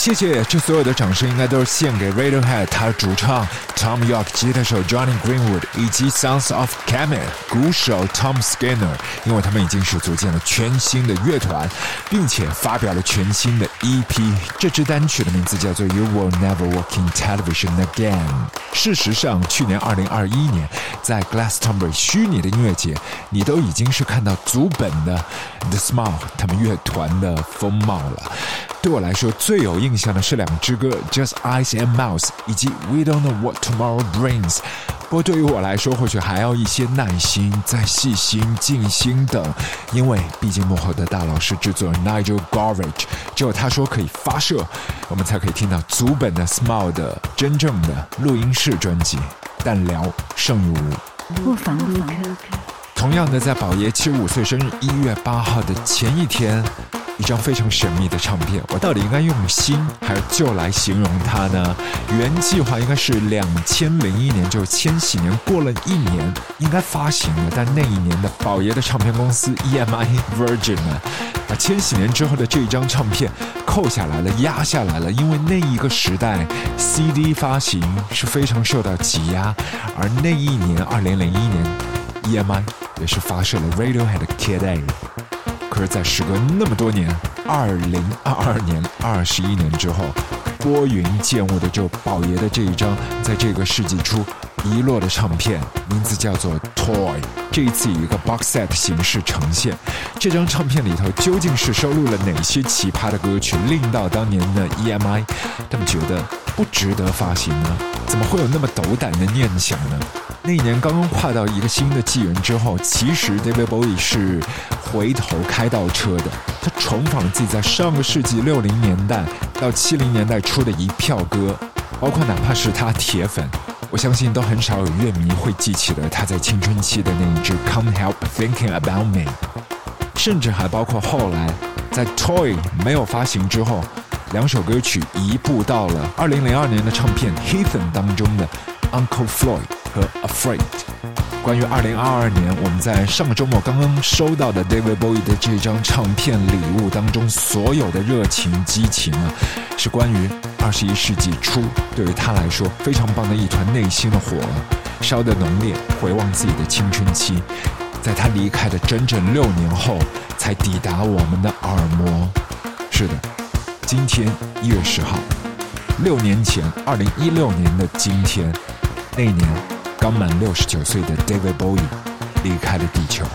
谢谢，这所有的掌声应该都是献给 Radiohead，他主唱 Tom York、吉他手 Johnny Greenwood 以及 Sons of Kemet 鼓手 Tom Skinner，因为他们已经是组建了全新的乐团，并且发表了全新的 EP。这支单曲的名字叫做 You Will Never Walk in Television Again。事实上，去年2021年在 Glastonbury 虚拟的音乐节，你都已经是看到足本的 The Smile 他们乐团的风貌了。对我来说，最有印象的是两支歌，Just Eyes and Mouth，以及 We Don't Know What Tomorrow Brings。不过对于我来说，或许还要一些耐心，再细心、静心等，因为毕竟幕后的大佬是制作人 Nigel Gorage，只有他说可以发射，我们才可以听到足本的 Smile 的真正的录音室专辑。但聊胜于无。不妨录同样的，在宝爷七十五岁生日一月八号的前一天。一张非常神秘的唱片，我到底应该用新还是旧来形容它呢？原计划应该是两千零一年，就是千禧年过了一年应该发行了，但那一年的宝爷的唱片公司 EMI Virgin 呢，把千禧年之后的这一张唱片扣下来了，压下来了，因为那一个时代 CD 发行是非常受到挤压，而那一年二零零一年 EMI 也是发射了 Radiohead Kid A。可是，在时隔那么多年，二零二二年二十一年之后，拨云见雾的就宝爷的这一张，在这个世纪初遗落的唱片，名字叫做《Toy》。这一次以一个 box set 形式呈现。这张唱片里头究竟是收录了哪些奇葩的歌曲，令到当年的 EMI 他们觉得不值得发行呢？怎么会有那么斗胆的念想呢？那一年刚刚跨到一个新的纪元之后，其实 David Bowie 是回头开倒车的。他重访了自己在上个世纪六零年代到七零年代出的一票歌，包括哪怕是他铁粉，我相信都很少有乐迷会记起了他在青春期的那一支 Come Help Thinking About Me，甚至还包括后来在 Toy 没有发行之后，两首歌曲移步到了2002年的唱片 Heathen 当中的 Uncle Floyd。和 Afraid。关于二零二二年，我们在上个周末刚刚收到的 David Bowie 的这张唱片礼物当中，所有的热情激情啊，是关于二十一世纪初对于他来说非常棒的一团内心的火，烧得浓烈。回望自己的青春期，在他离开的整整六年后，才抵达我们的耳膜。是的，今天一月十号，六年前，二零一六年的今天，那年。刚满六十九岁的 David Bowie 离开了地球。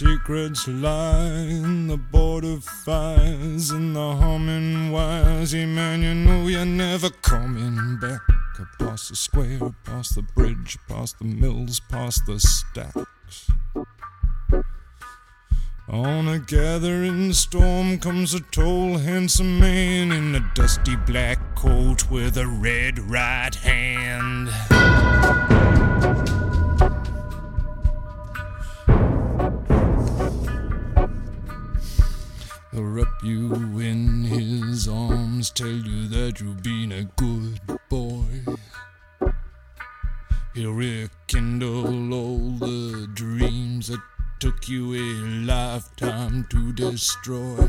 secrets lie in the border fires and the humming wires. Yeah, man, you know you're never coming back. Across the square, past the bridge, past the mills, past the stacks. On a gathering storm comes a tall, handsome man in a dusty black coat with a red right hand. You in his arms, tell you that you've been a good boy. He'll rekindle all the dreams that took you a lifetime to destroy.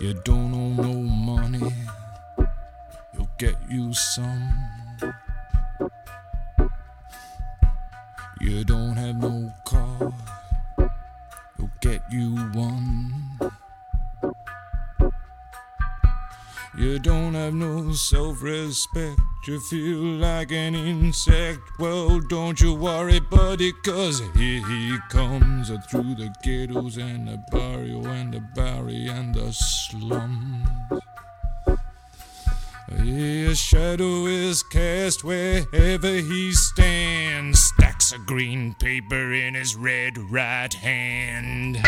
You don't owe no money, he'll get you some. You don't have no car, he'll get you one. You don't have no self respect, you feel like an insect. Well, don't you worry, buddy, cause here he comes uh, through the ghettos and the barrio and the Bowery and the slums. His shadow is cast wherever he stands. Stacks of green paper in his red right hand.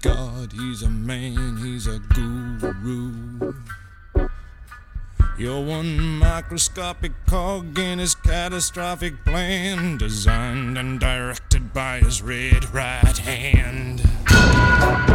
God, he's a man, he's a guru. You're one microscopic cog in his catastrophic plan, designed and directed by his red right hand.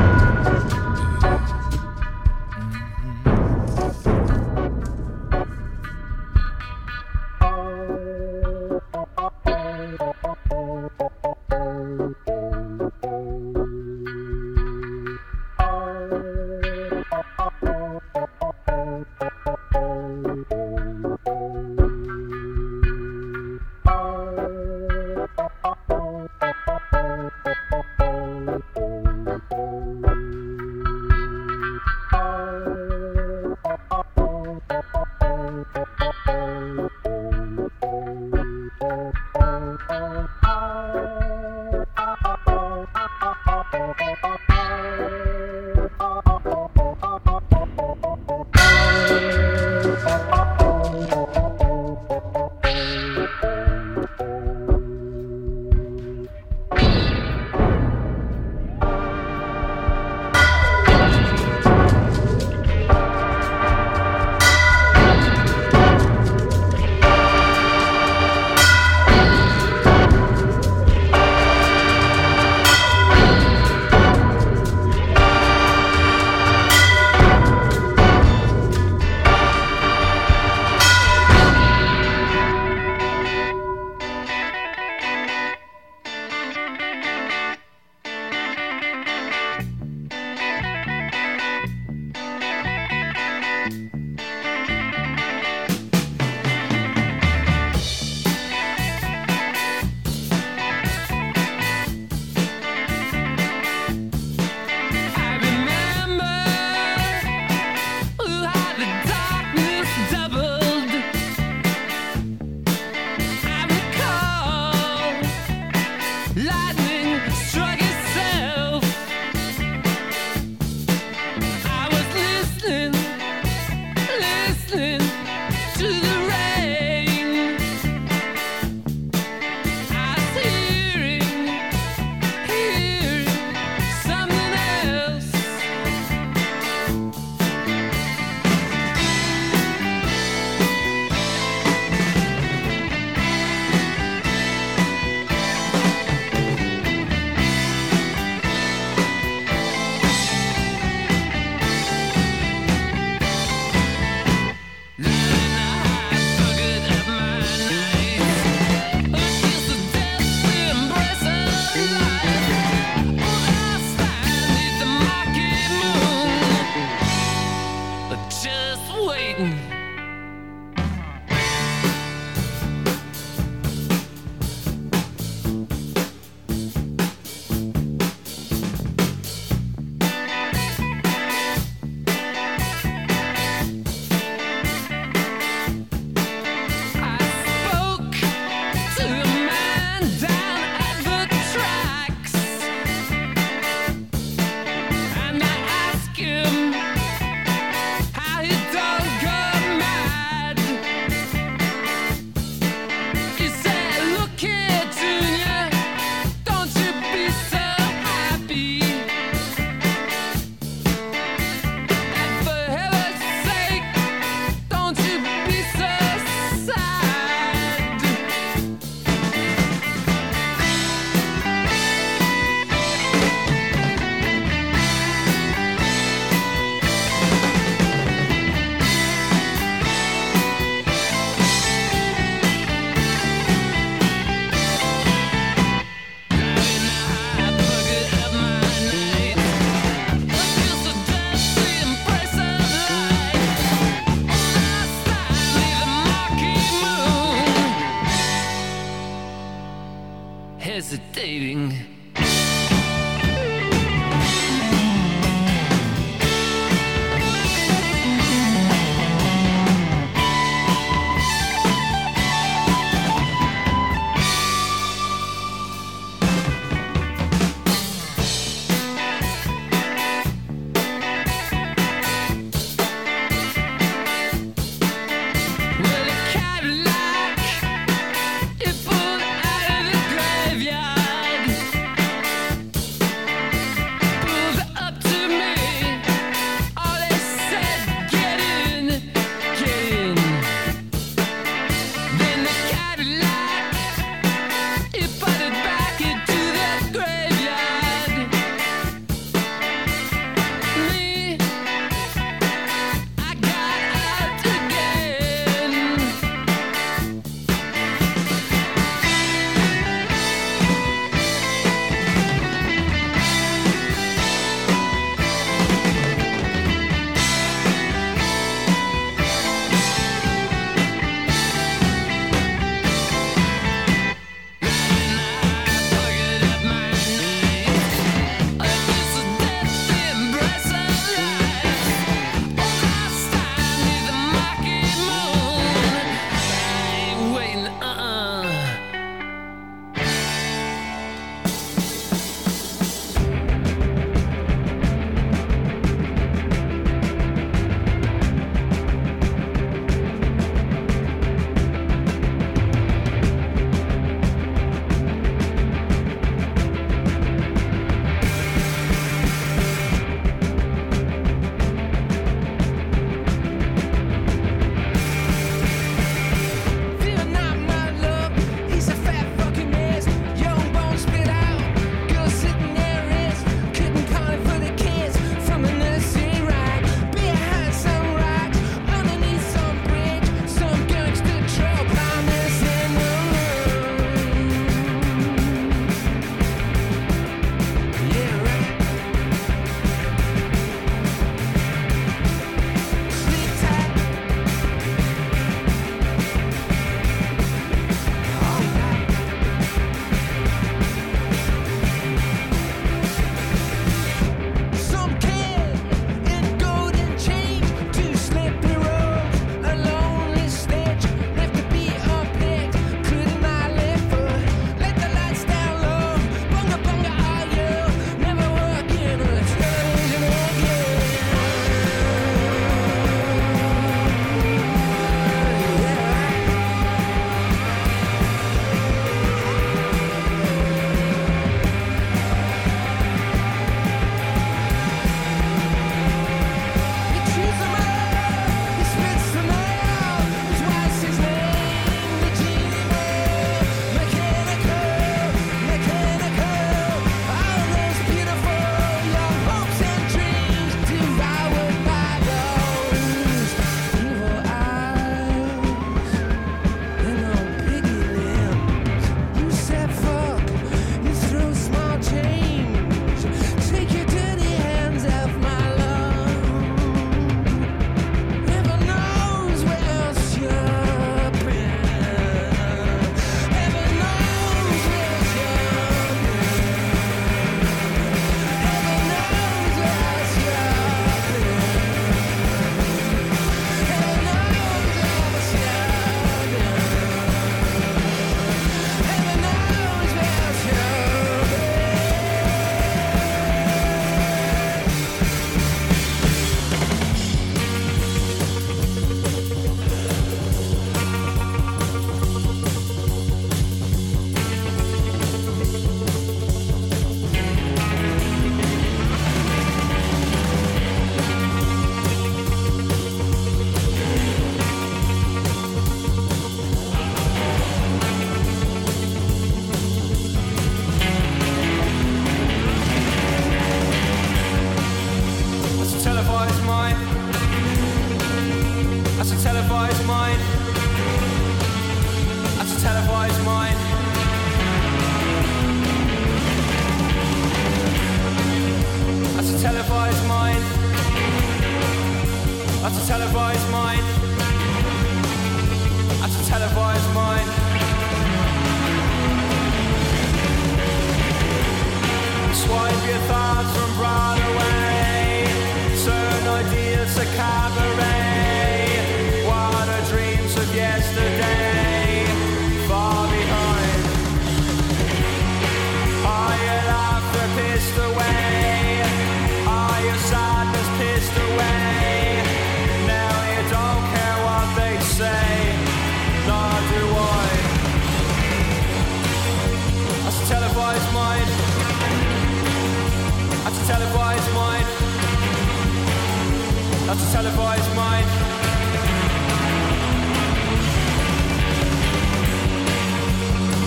That's a televised mind.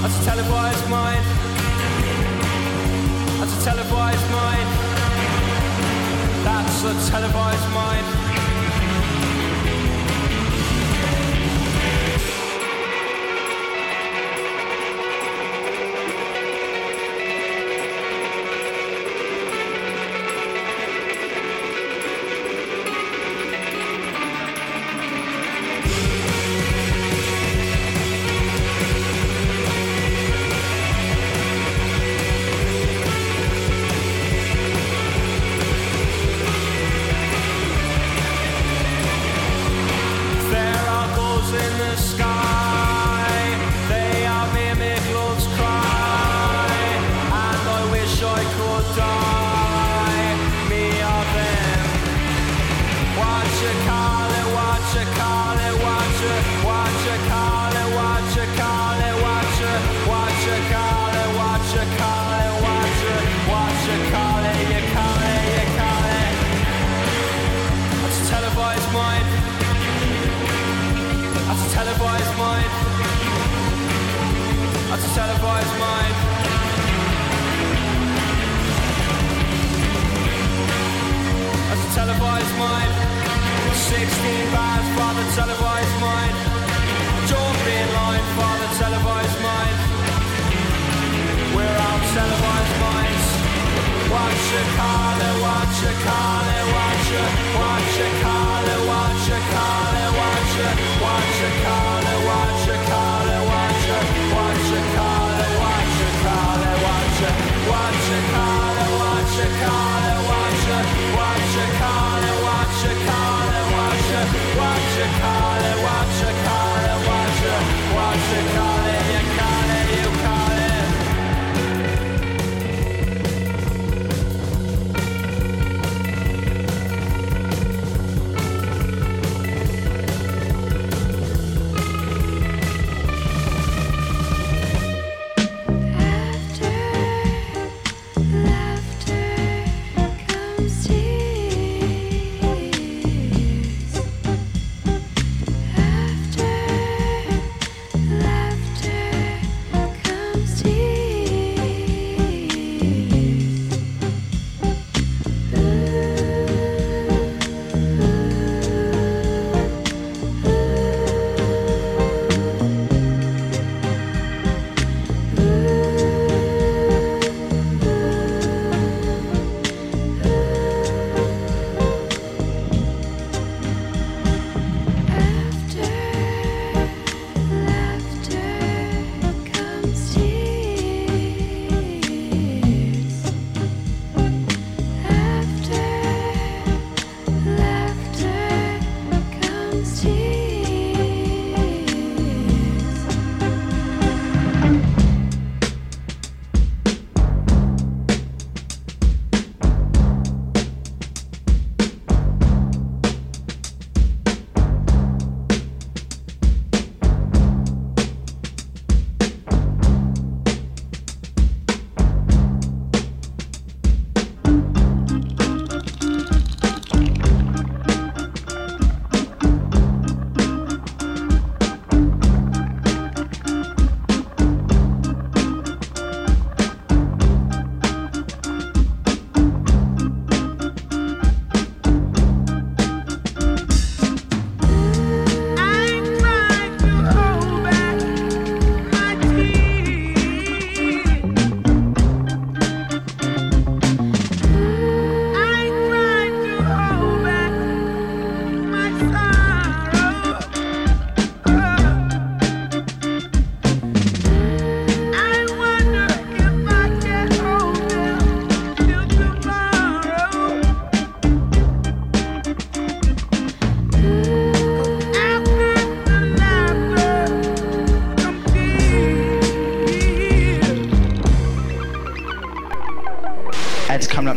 That's a televised mind. That's a televised mind. That's a televised mind.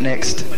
Next.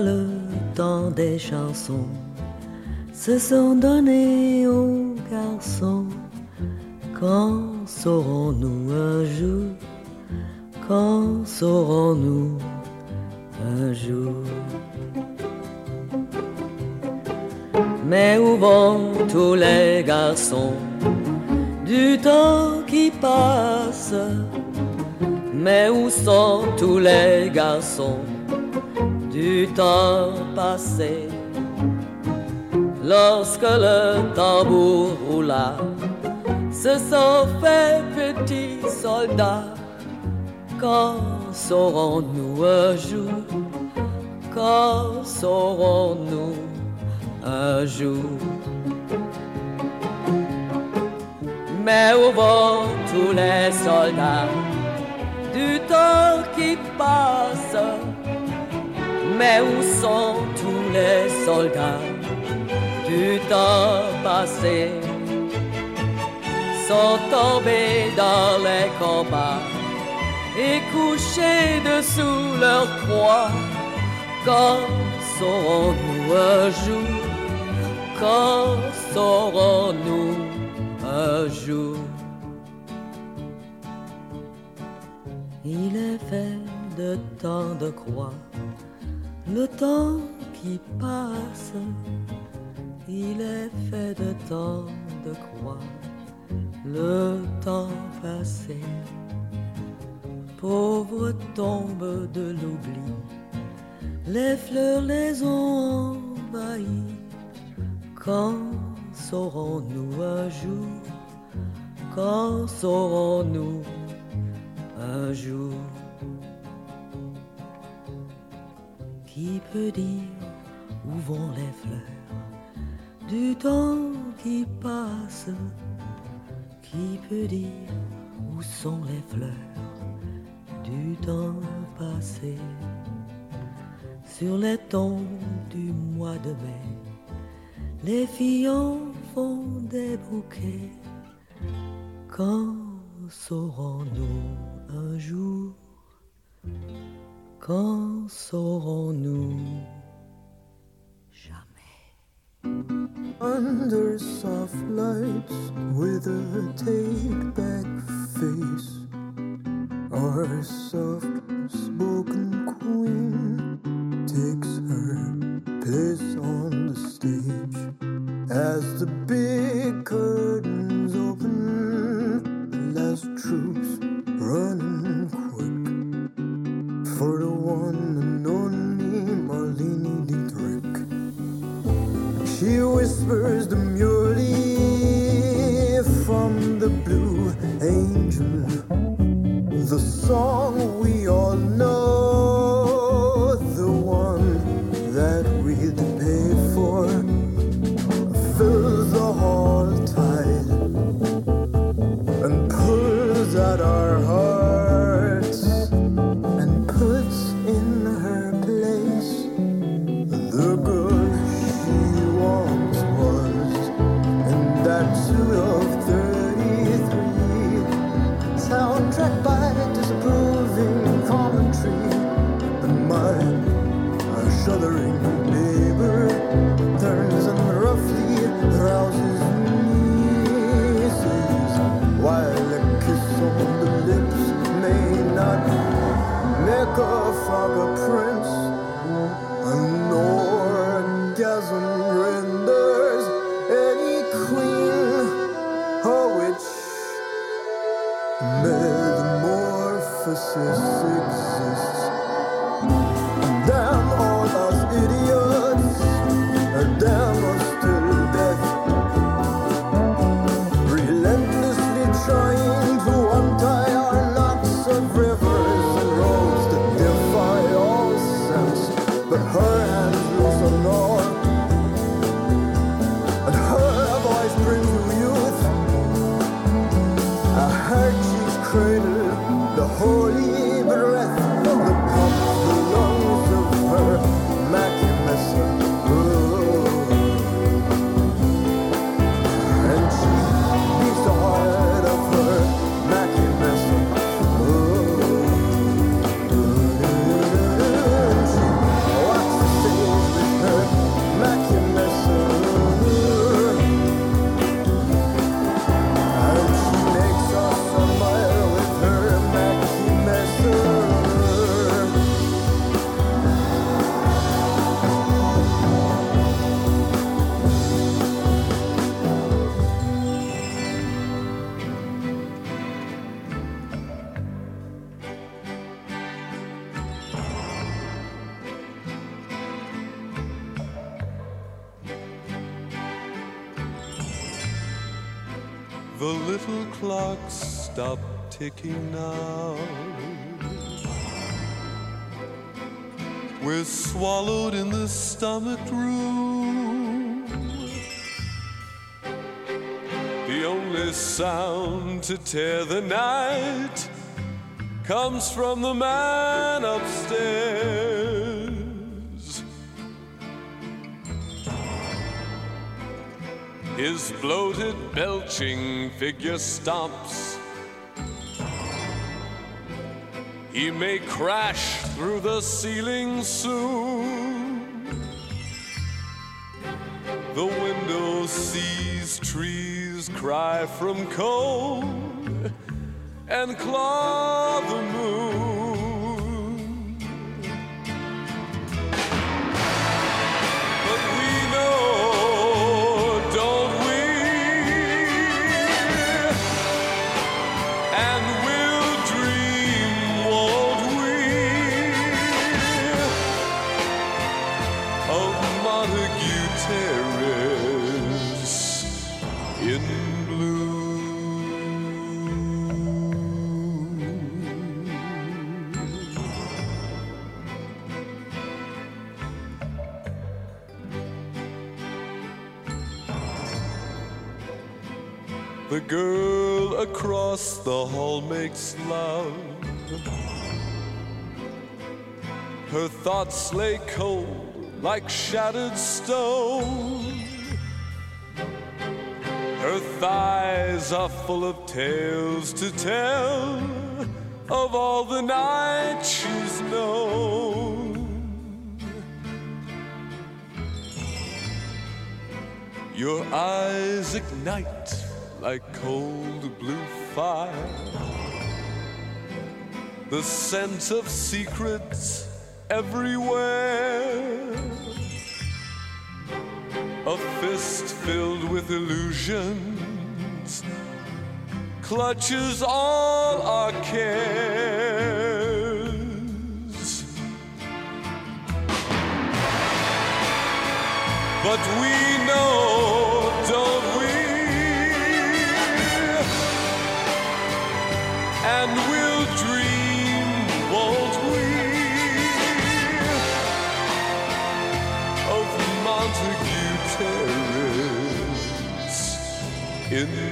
Le temps des chansons Se sont donnés aux garçons. Quand saurons-nous un jour Quand saurons-nous un jour? Mais où vont tous les garçons? Du temps qui passe. Mais où sont tous les garçons? Du temps passé Lorsque le tambour roula Se sont fait petits soldats Quand saurons-nous un jour Quand saurons-nous un jour? Mais où vont tous les soldats du temps qui passe Mais où sont tous les soldats du temps passé? Sont tombés dans les combats et couchés dessous leur croix. Quand saurons-nous un jour? Quand saurons-nous un jour? Il est fait de temps de croix, le temps qui passe. Il est fait de temps de croix, le temps passé. Pauvre tombe de l'oubli, les fleurs les ont envahies. Quand saurons-nous un jour Quand saurons-nous un jour? Qui peut dire où vont les fleurs du temps qui passe Qui peut dire où sont les fleurs? Du temps passé Sur les tombes du mois de mai les filles en font des bouquets. Quand saurons-nous un jour Quand saurons-nous jamais Under soft lights with a take back face Our soft spoken queen takes her place on the stage as the big curtains open. The last troops running for the one and only Marlene Dietrich. She whispers demurely from the Blue Angel, the song we all know, the one that we'd pay clocks stop ticking now. We're swallowed in the stomach room. The only sound to tear the night comes from the man upstairs. His bloated, belching figure stops. He may crash through the ceiling soon. The window sees trees cry from cold and claw the the hall makes love. Her thoughts lay cold like shattered stone. Her thighs are full of tales to tell of all the nights she's known. Your eyes ignite like cold blue fire. The scent of secrets everywhere. A fist filled with illusions clutches all our cares. But we know, in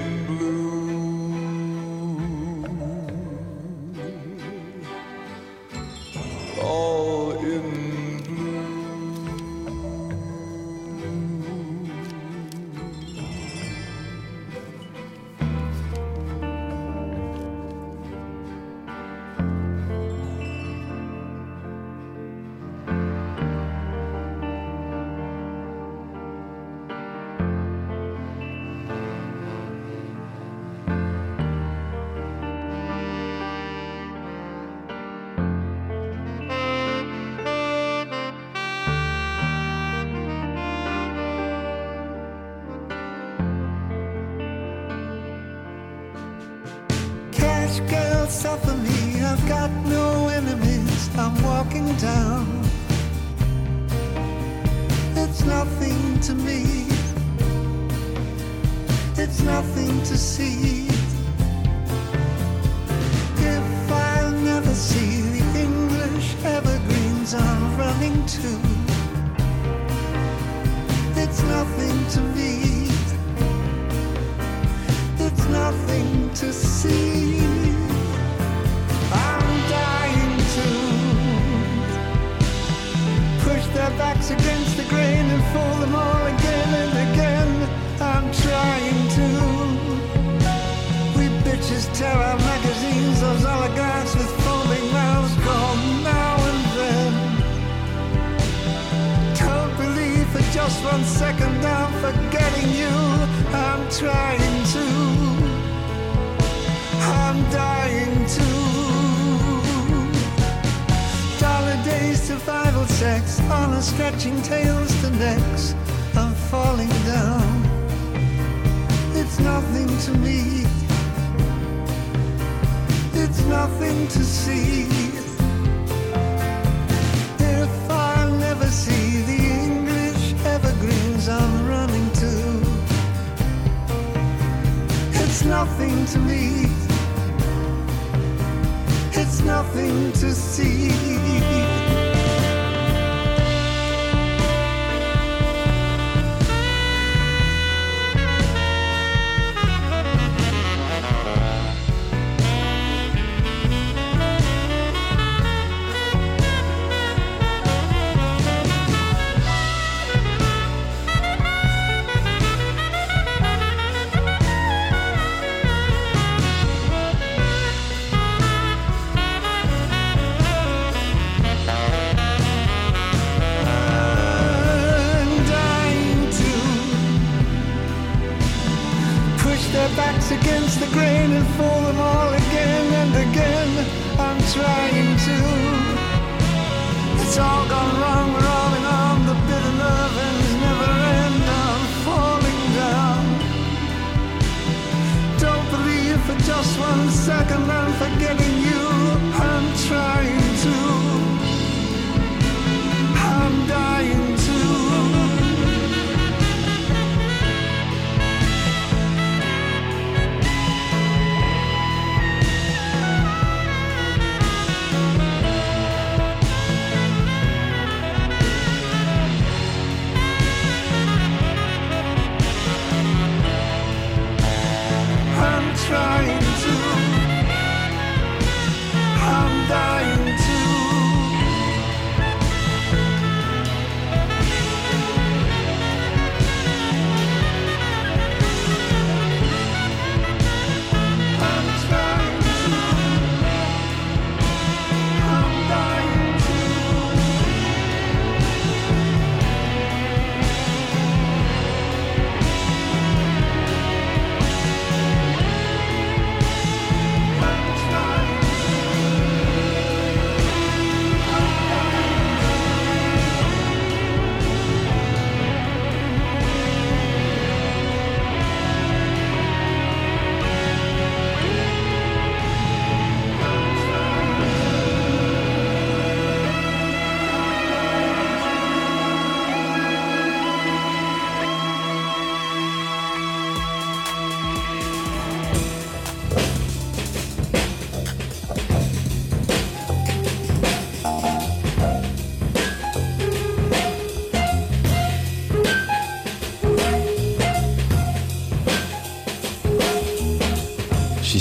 nothing to me. It's nothing to see.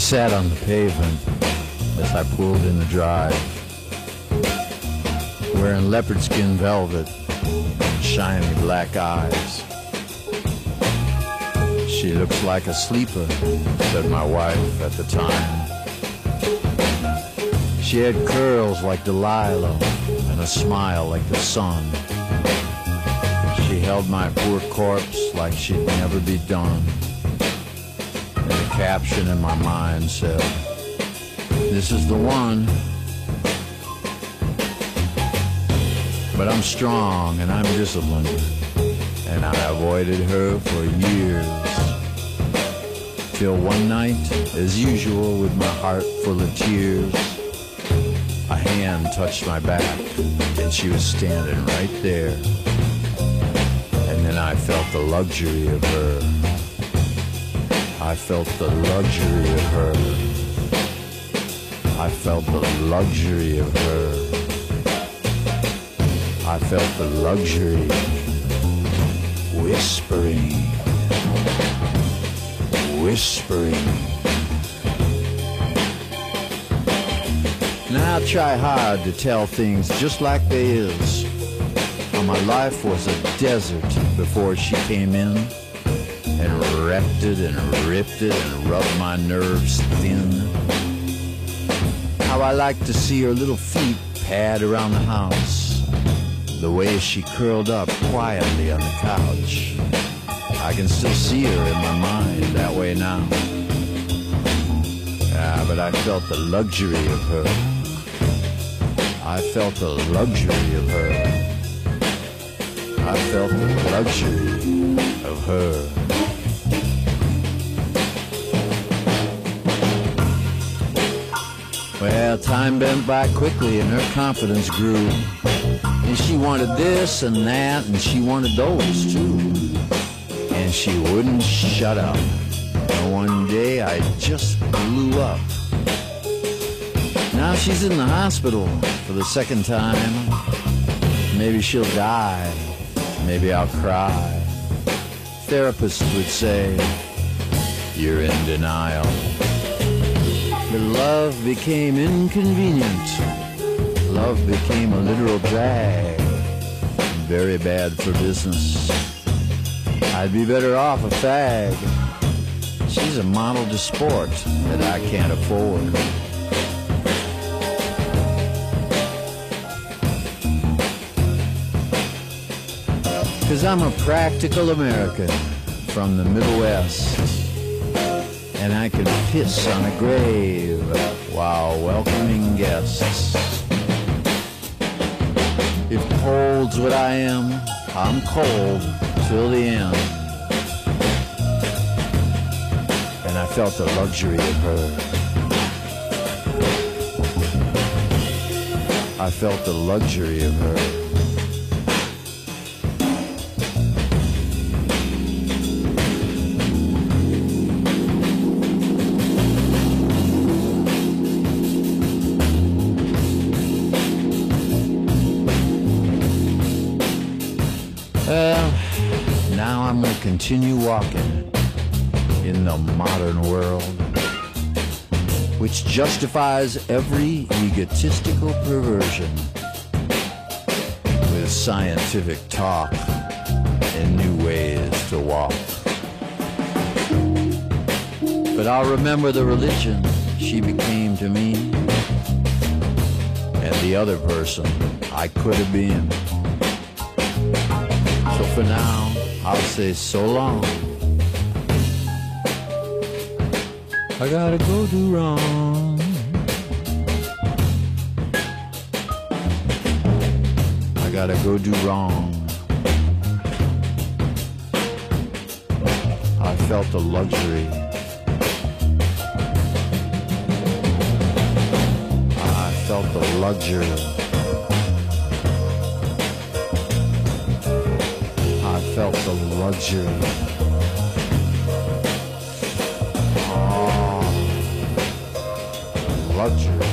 Sat on the pavement as I pulled in the drive, wearing leopard skin velvet and shiny black eyes. She looks like a sleeper, said my wife at the time. She had curls like Delilah and a smile like the sun. She held my poor corpse like she'd never be done. Caption in my mind said, This is the one. But I'm strong and I'm disciplined. And I avoided her for years. Till one night, as usual, with my heart full of tears, a hand touched my back and she was standing right there. And then I felt the luxury of her. I felt the luxury of her. I felt the luxury of her. I felt the luxury whispering, whispering. Now I try hard to tell things just like they is. How my life was a desert before she came in and it and ripped it and rubbed my nerves thin. How I like to see her little feet pad around the house. The way she curled up quietly on the couch. I can still see her in my mind that way now. Ah, but I felt the luxury of her. I felt the luxury of her. I felt the luxury of her. Well, time went by quickly and her confidence grew. And she wanted this and that, and she wanted those too. And she wouldn't shut up. And one day I just blew up. Now she's in the hospital for the second time. Maybe she'll die. Maybe I'll cry. Therapists would say, You're in denial. But love became inconvenient. Love became a literal drag. Very bad for business. I'd be better off a fag. She's a model to sport that I can't afford. Cause I'm a practical American from the Middle West. And I can piss on a grave while welcoming guests. If cold's what I am, I'm cold till the end. And I felt the luxury of her. I felt the luxury of her. I'm gonna continue walking in the modern world, which justifies every egotistical perversion with scientific talk and new ways to walk. But I'll remember the religion she became to me and the other person I could have been. So for now, I'll say so long. I gotta go do wrong. I gotta go do wrong. I felt the luxury. I felt the luxury. Felt the luxury. Oh, luxury.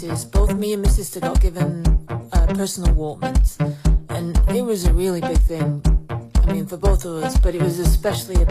both me and my sister got given uh, personal Walkmans, and it was a really big thing. I mean, for both of us, but it was especially a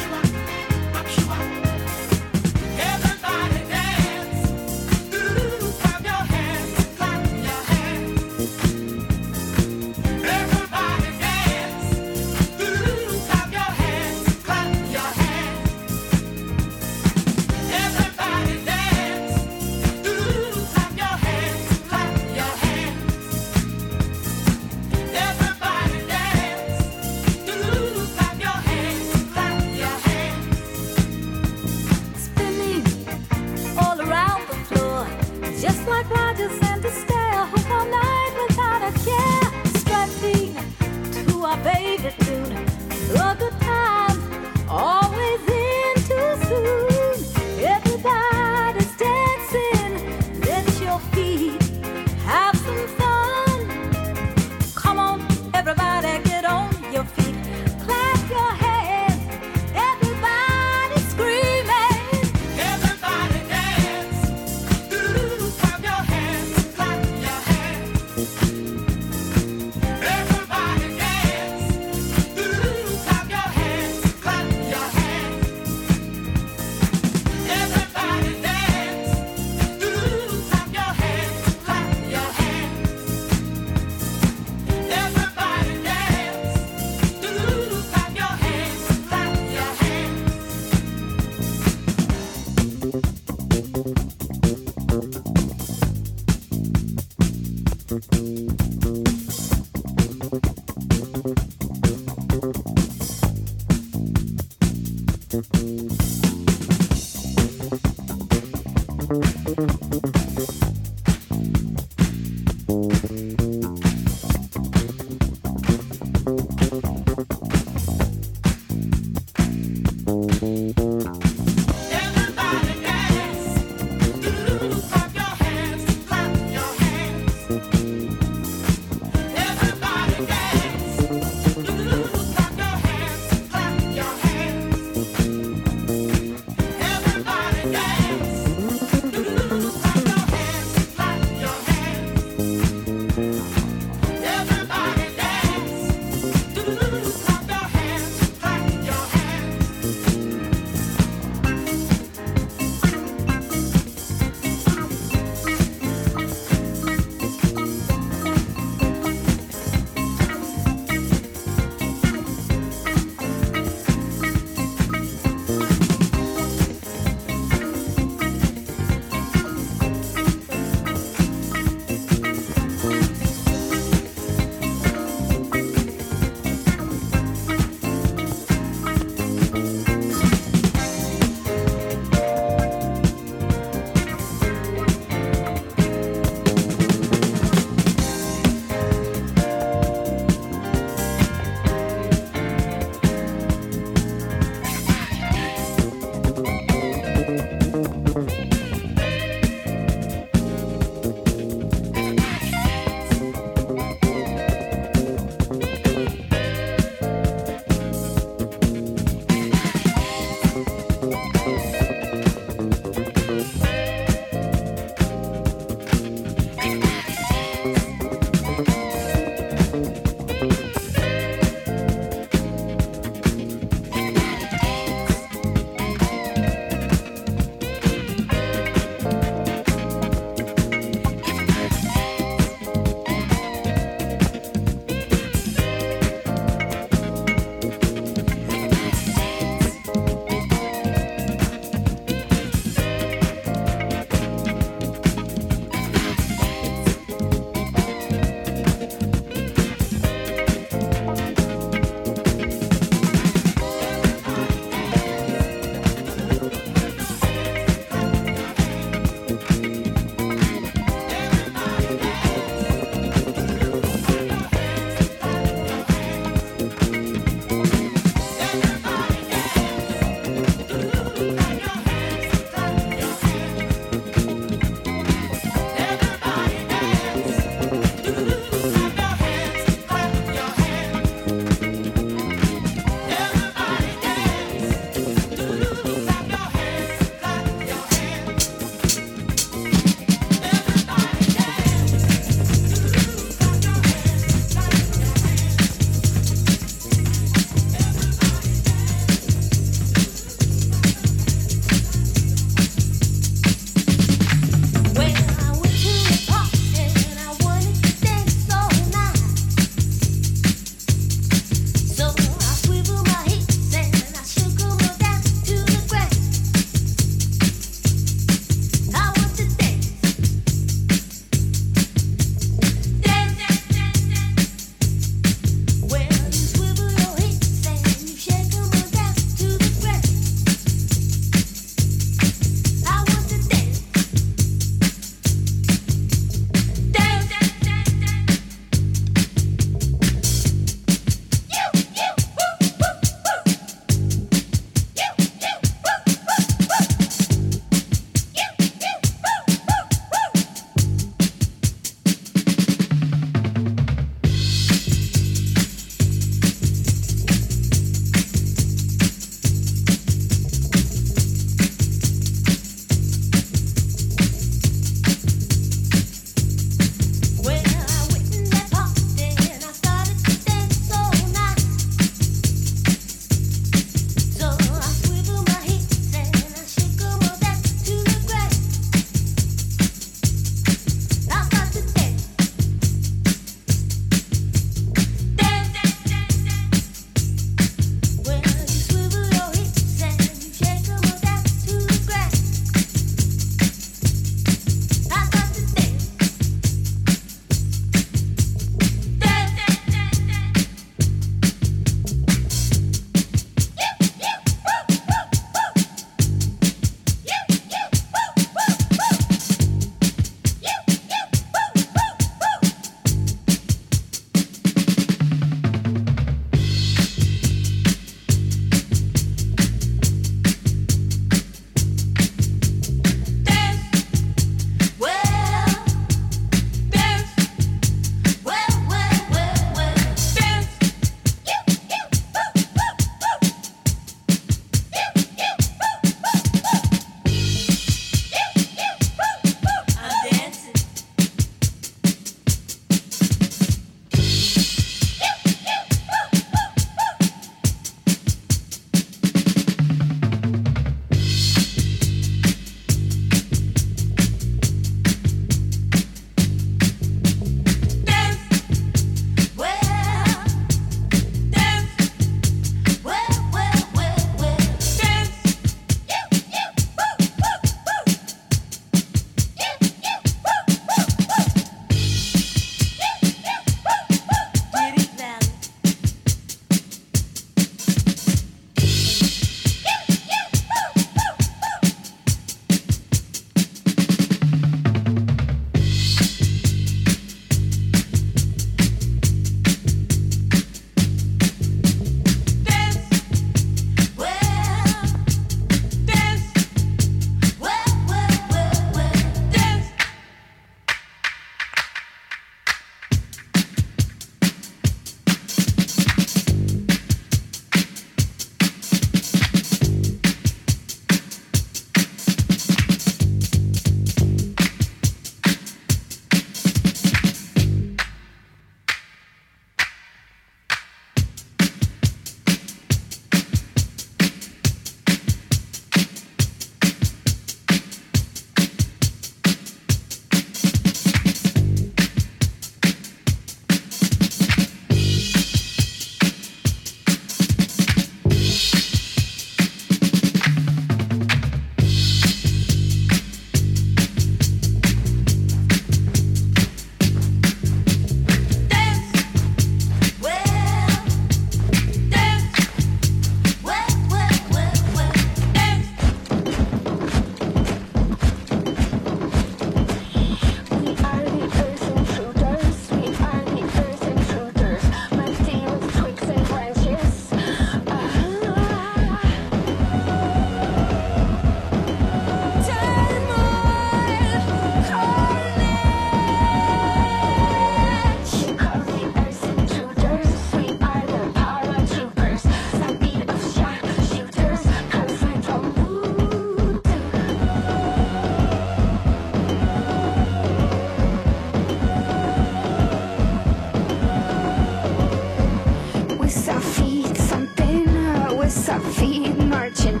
feet marching,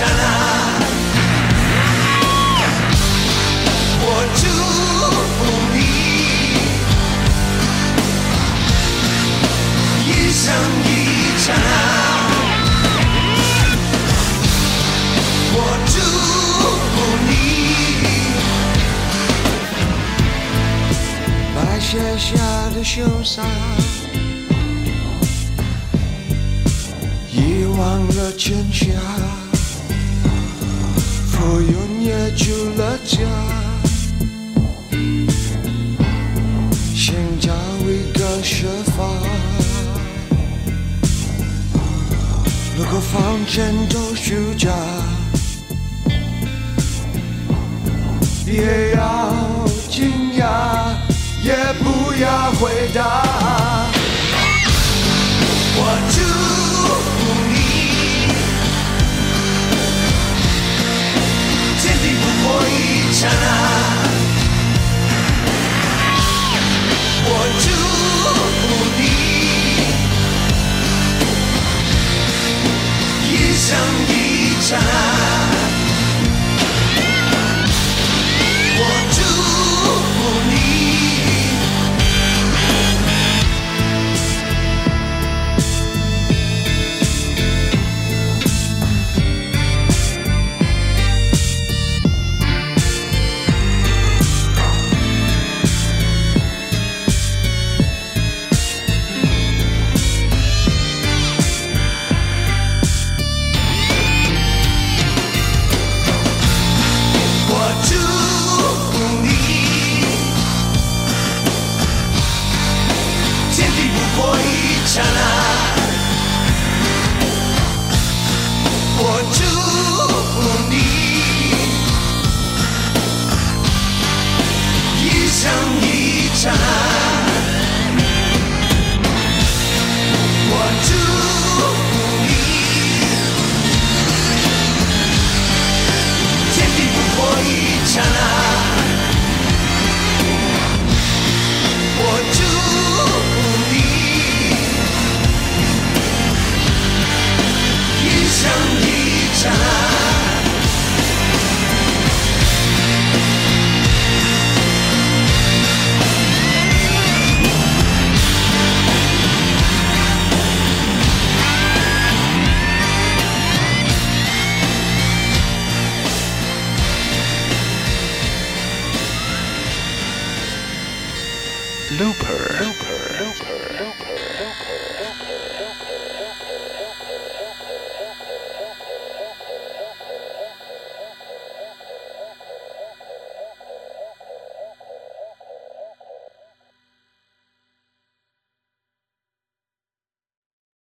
啦啦我祝福你一生一我祝福你白雪下的潇洒遗忘了全家浮云也出了家，寻找一个说法。如果房间都虚假，也要惊讶。也不要回答。我我一刹那，我祝福你，一生一，我。